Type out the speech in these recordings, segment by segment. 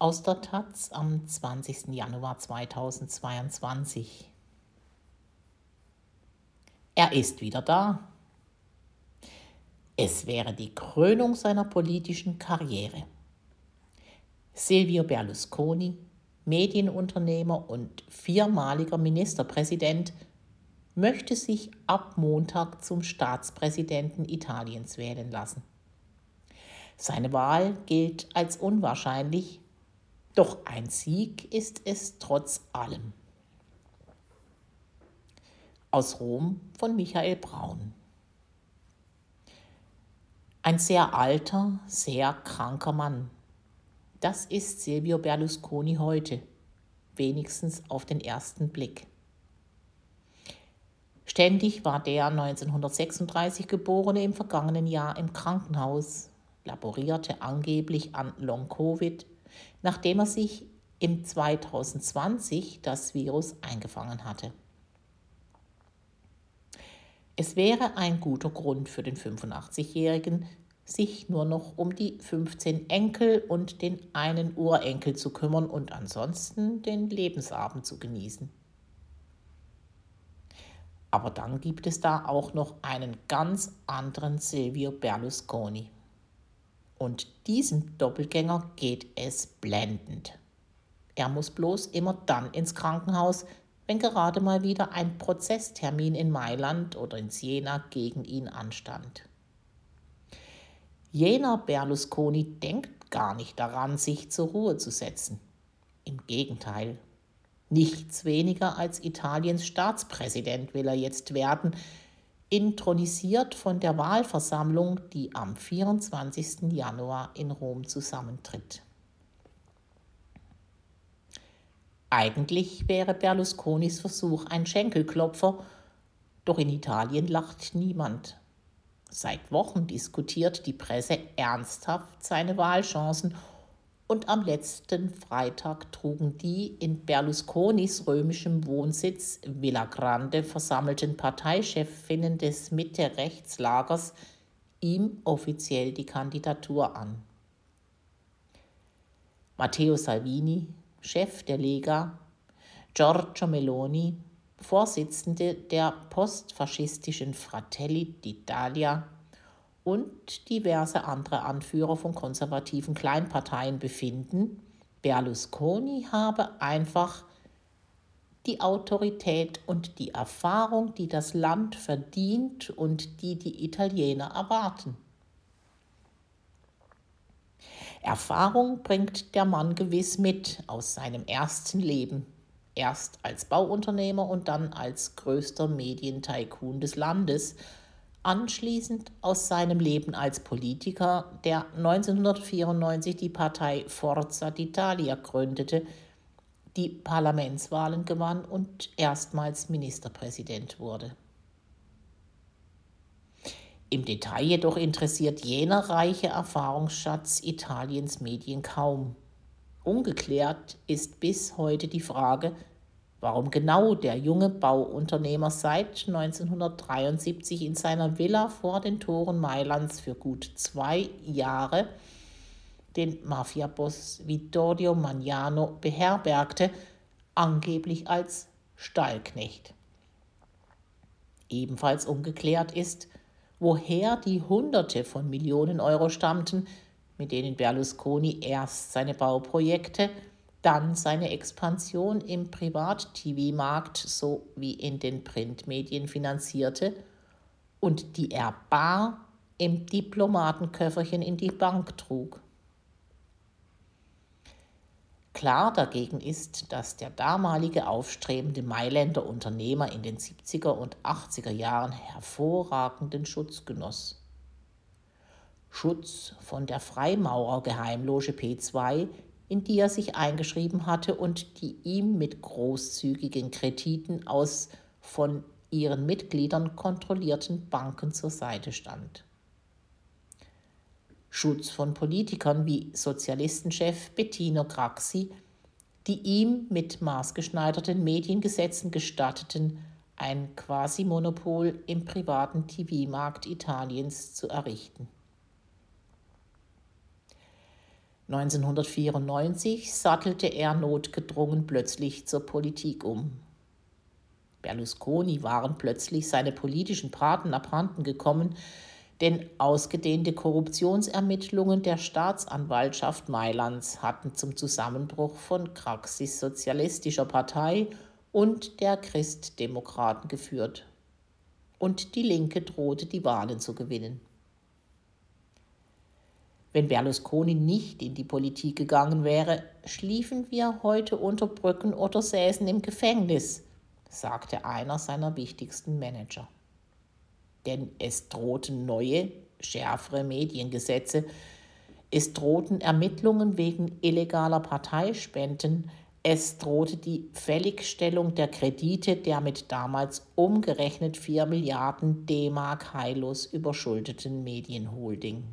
aus der Taz am 20. Januar 2022. Er ist wieder da. Es wäre die Krönung seiner politischen Karriere. Silvio Berlusconi, Medienunternehmer und viermaliger Ministerpräsident, möchte sich ab Montag zum Staatspräsidenten Italiens wählen lassen. Seine Wahl gilt als unwahrscheinlich, doch ein Sieg ist es trotz allem. Aus Rom von Michael Braun. Ein sehr alter, sehr kranker Mann. Das ist Silvio Berlusconi heute, wenigstens auf den ersten Blick. Ständig war der 1936 geborene im vergangenen Jahr im Krankenhaus, laborierte angeblich an Long-Covid nachdem er sich im 2020 das Virus eingefangen hatte. Es wäre ein guter Grund für den 85-Jährigen, sich nur noch um die 15 Enkel und den einen Urenkel zu kümmern und ansonsten den Lebensabend zu genießen. Aber dann gibt es da auch noch einen ganz anderen Silvio Berlusconi. Und diesem Doppelgänger geht es blendend. Er muss bloß immer dann ins Krankenhaus, wenn gerade mal wieder ein Prozesstermin in Mailand oder in Siena gegen ihn anstand. Jener Berlusconi denkt gar nicht daran, sich zur Ruhe zu setzen. Im Gegenteil. Nichts weniger als Italiens Staatspräsident will er jetzt werden, intronisiert von der Wahlversammlung, die am 24. Januar in Rom zusammentritt. Eigentlich wäre Berlusconis Versuch ein Schenkelklopfer, doch in Italien lacht niemand. Seit Wochen diskutiert die Presse ernsthaft seine Wahlchancen und am letzten Freitag trugen die in Berlusconis römischem Wohnsitz Villa Grande versammelten Parteichefinnen des Mitte-Rechtslagers ihm offiziell die Kandidatur an. Matteo Salvini, Chef der Lega, Giorgio Meloni, Vorsitzende der postfaschistischen Fratelli d'Italia, und diverse andere Anführer von konservativen Kleinparteien befinden, Berlusconi habe einfach die Autorität und die Erfahrung, die das Land verdient und die die Italiener erwarten. Erfahrung bringt der Mann gewiss mit aus seinem ersten Leben, erst als Bauunternehmer und dann als größter Medientycoon des Landes anschließend aus seinem Leben als Politiker, der 1994 die Partei Forza d'Italia gründete, die Parlamentswahlen gewann und erstmals Ministerpräsident wurde. Im Detail jedoch interessiert jener reiche Erfahrungsschatz Italiens Medien kaum. Ungeklärt ist bis heute die Frage, Warum genau der junge Bauunternehmer seit 1973 in seiner Villa vor den Toren Mailands für gut zwei Jahre den Mafiaboss Vittorio Magnano beherbergte, angeblich als Stallknecht. Ebenfalls ungeklärt ist, woher die Hunderte von Millionen Euro stammten, mit denen Berlusconi erst seine Bauprojekte dann seine Expansion im Privat-TV-Markt sowie in den Printmedien finanzierte und die er bar im Diplomatenköfferchen in die Bank trug. Klar dagegen ist, dass der damalige aufstrebende Mailänder Unternehmer in den 70er und 80er Jahren hervorragenden Schutz genoss. Schutz von der Freimaurergeheimloge P2 in die er sich eingeschrieben hatte und die ihm mit großzügigen Krediten aus von ihren Mitgliedern kontrollierten Banken zur Seite stand. Schutz von Politikern wie Sozialistenchef Bettino Craxi, die ihm mit maßgeschneiderten Mediengesetzen gestatteten, ein Quasi-Monopol im privaten TV-Markt Italiens zu errichten. 1994 sattelte er notgedrungen plötzlich zur Politik um. Berlusconi waren plötzlich seine politischen Paten abhanden gekommen, denn ausgedehnte Korruptionsermittlungen der Staatsanwaltschaft Mailands hatten zum Zusammenbruch von Craxis Sozialistischer Partei und der Christdemokraten geführt. Und die Linke drohte die Wahlen zu gewinnen. Wenn Berlusconi nicht in die Politik gegangen wäre, schliefen wir heute unter Brücken oder säßen im Gefängnis, sagte einer seiner wichtigsten Manager. Denn es drohten neue, schärfere Mediengesetze, es drohten Ermittlungen wegen illegaler Parteispenden, es drohte die Fälligstellung der Kredite der mit damals umgerechnet 4 Milliarden D-Mark heillos überschuldeten Medienholding.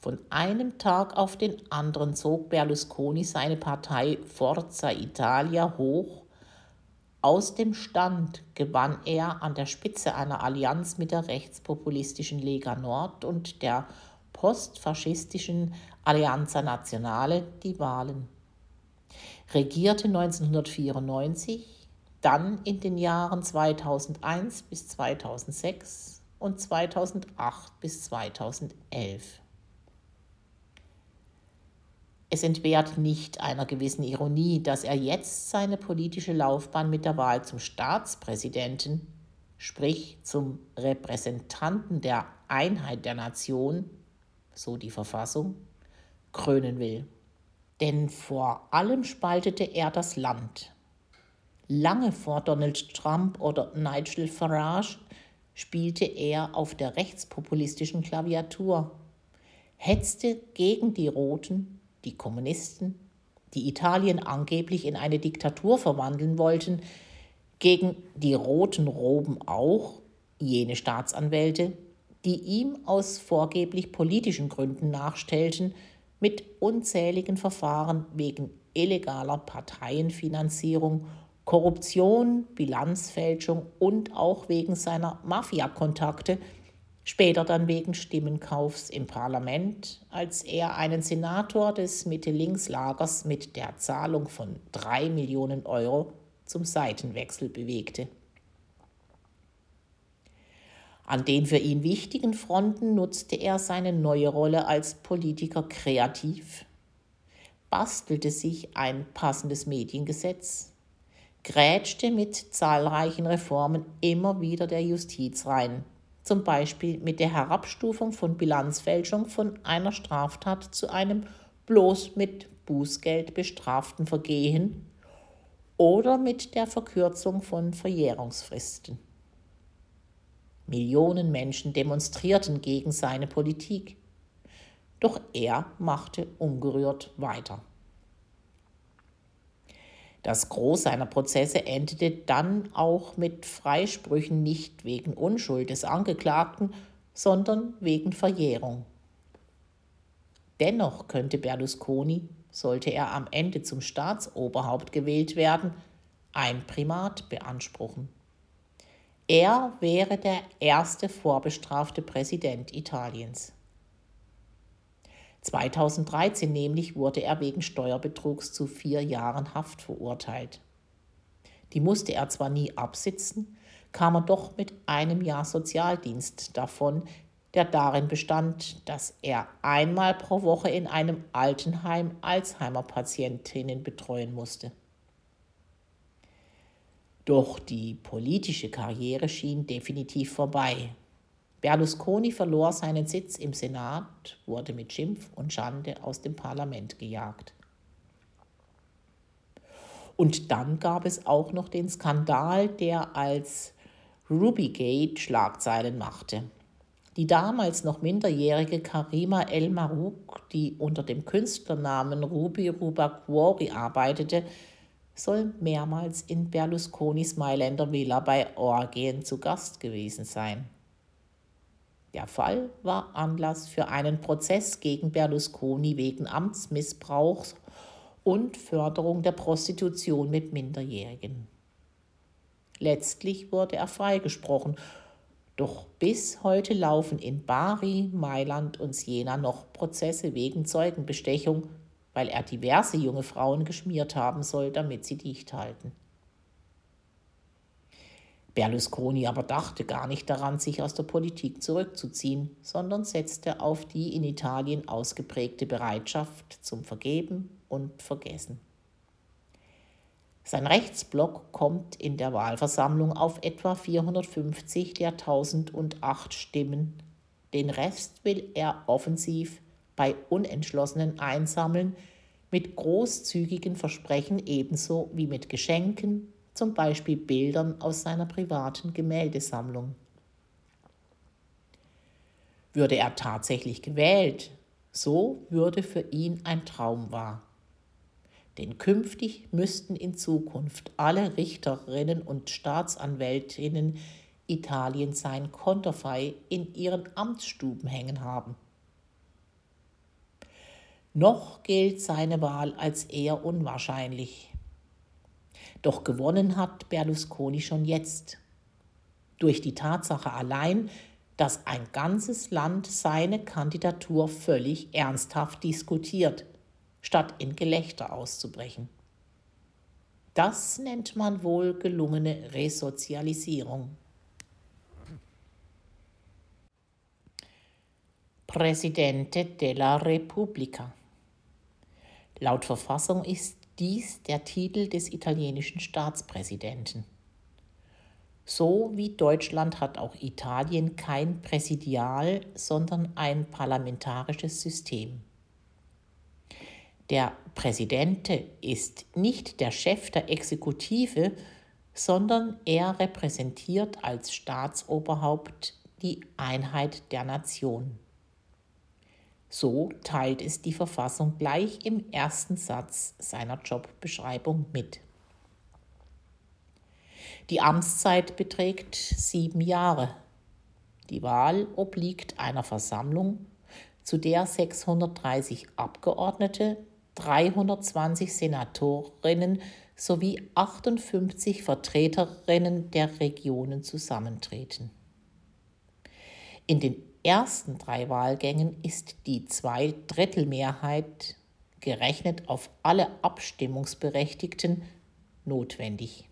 Von einem Tag auf den anderen zog Berlusconi seine Partei Forza Italia hoch. Aus dem Stand gewann er an der Spitze einer Allianz mit der rechtspopulistischen Lega Nord und der postfaschistischen Alleanza Nazionale die Wahlen. Regierte 1994, dann in den Jahren 2001 bis 2006 und 2008 bis 2011. Es entbehrt nicht einer gewissen Ironie, dass er jetzt seine politische Laufbahn mit der Wahl zum Staatspräsidenten, sprich zum Repräsentanten der Einheit der Nation, so die Verfassung, krönen will. Denn vor allem spaltete er das Land. Lange vor Donald Trump oder Nigel Farage spielte er auf der rechtspopulistischen Klaviatur, hetzte gegen die Roten die Kommunisten, die Italien angeblich in eine Diktatur verwandeln wollten, gegen die roten Roben auch, jene Staatsanwälte, die ihm aus vorgeblich politischen Gründen nachstellten, mit unzähligen Verfahren wegen illegaler Parteienfinanzierung, Korruption, Bilanzfälschung und auch wegen seiner Mafiakontakte später dann wegen Stimmenkaufs im Parlament, als er einen Senator des Mitte-Links-Lagers mit der Zahlung von drei Millionen Euro zum Seitenwechsel bewegte. An den für ihn wichtigen Fronten nutzte er seine neue Rolle als Politiker kreativ, bastelte sich ein passendes Mediengesetz, grätschte mit zahlreichen Reformen immer wieder der Justiz rein, zum Beispiel mit der Herabstufung von Bilanzfälschung von einer Straftat zu einem bloß mit Bußgeld bestraften Vergehen oder mit der Verkürzung von Verjährungsfristen. Millionen Menschen demonstrierten gegen seine Politik, doch er machte ungerührt weiter. Das Gros seiner Prozesse endete dann auch mit Freisprüchen nicht wegen Unschuld des Angeklagten, sondern wegen Verjährung. Dennoch könnte Berlusconi, sollte er am Ende zum Staatsoberhaupt gewählt werden, ein Primat beanspruchen. Er wäre der erste vorbestrafte Präsident Italiens. 2013 nämlich wurde er wegen Steuerbetrugs zu vier Jahren Haft verurteilt. Die musste er zwar nie absitzen, kam er doch mit einem Jahr Sozialdienst davon, der darin bestand, dass er einmal pro Woche in einem Altenheim Alzheimer-Patientinnen betreuen musste. Doch die politische Karriere schien definitiv vorbei. Berlusconi verlor seinen Sitz im Senat, wurde mit Schimpf und Schande aus dem Parlament gejagt. Und dann gab es auch noch den Skandal, der als Rubygate Schlagzeilen machte. Die damals noch minderjährige Karima El Marouk, die unter dem Künstlernamen Ruby Rubacuori arbeitete, soll mehrmals in Berlusconis Mailänder Villa bei Orgien zu Gast gewesen sein. Der Fall war Anlass für einen Prozess gegen Berlusconi wegen Amtsmissbrauchs und Förderung der Prostitution mit Minderjährigen. Letztlich wurde er freigesprochen, Doch bis heute laufen in Bari, Mailand und Siena noch Prozesse wegen Zeugenbestechung, weil er diverse junge Frauen geschmiert haben soll, damit sie dicht halten. Berlusconi aber dachte gar nicht daran, sich aus der Politik zurückzuziehen, sondern setzte auf die in Italien ausgeprägte Bereitschaft zum Vergeben und Vergessen. Sein Rechtsblock kommt in der Wahlversammlung auf etwa 450 der 1008 Stimmen. Den Rest will er offensiv bei Unentschlossenen einsammeln, mit großzügigen Versprechen ebenso wie mit Geschenken, zum Beispiel Bildern aus seiner privaten Gemäldesammlung. Würde er tatsächlich gewählt, so würde für ihn ein Traum wahr. Denn künftig müssten in Zukunft alle Richterinnen und Staatsanwältinnen Italien sein Konterfei in ihren Amtsstuben hängen haben. Noch gilt seine Wahl als eher unwahrscheinlich. Doch gewonnen hat Berlusconi schon jetzt. Durch die Tatsache allein, dass ein ganzes Land seine Kandidatur völlig ernsthaft diskutiert – statt in Gelächter auszubrechen. Das nennt man wohl gelungene Resozialisierung. Presidente della Repubblica. Laut Verfassung ist dies der Titel des italienischen Staatspräsidenten. So wie Deutschland hat auch Italien kein Präsidial, sondern ein parlamentarisches System. Der Präsident ist nicht der Chef der Exekutive, sondern er repräsentiert als Staatsoberhaupt die Einheit der Nation. So teilt es die Verfassung gleich im ersten Satz seiner Jobbeschreibung mit. Die Amtszeit beträgt sieben Jahre. Die Wahl obliegt einer Versammlung, zu der 630 Abgeordnete 320 Senatorinnen sowie 58 Vertreterinnen der Regionen zusammentreten. In den ersten drei Wahlgängen ist die Zweidrittelmehrheit, gerechnet auf alle Abstimmungsberechtigten, notwendig.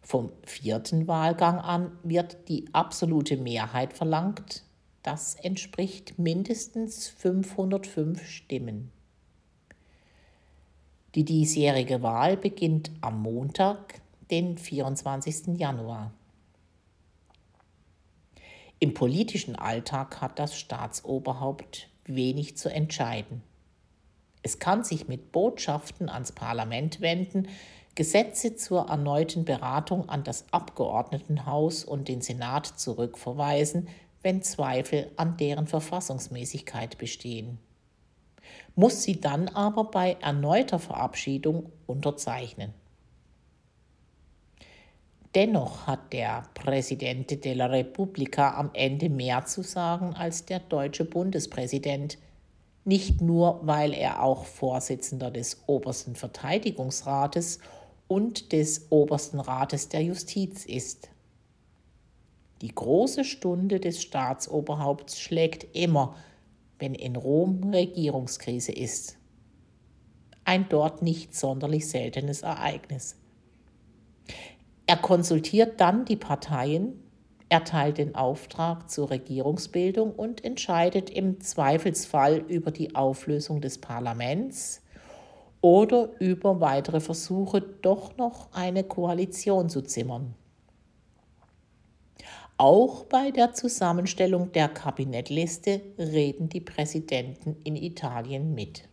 Vom vierten Wahlgang an wird die absolute Mehrheit verlangt. Das entspricht mindestens 505 Stimmen. Die diesjährige Wahl beginnt am Montag, den 24. Januar. Im politischen Alltag hat das Staatsoberhaupt wenig zu entscheiden. Es kann sich mit Botschaften ans Parlament wenden, Gesetze zur erneuten Beratung an das Abgeordnetenhaus und den Senat zurückverweisen, wenn Zweifel an deren Verfassungsmäßigkeit bestehen muss sie dann aber bei erneuter Verabschiedung unterzeichnen. Dennoch hat der Presidente della Repubblica am Ende mehr zu sagen als der deutsche Bundespräsident, nicht nur weil er auch Vorsitzender des obersten Verteidigungsrates und des obersten Rates der Justiz ist. Die große Stunde des Staatsoberhaupts schlägt immer wenn in Rom Regierungskrise ist. Ein dort nicht sonderlich seltenes Ereignis. Er konsultiert dann die Parteien, erteilt den Auftrag zur Regierungsbildung und entscheidet im Zweifelsfall über die Auflösung des Parlaments oder über weitere Versuche, doch noch eine Koalition zu zimmern. Auch bei der Zusammenstellung der Kabinettliste reden die Präsidenten in Italien mit.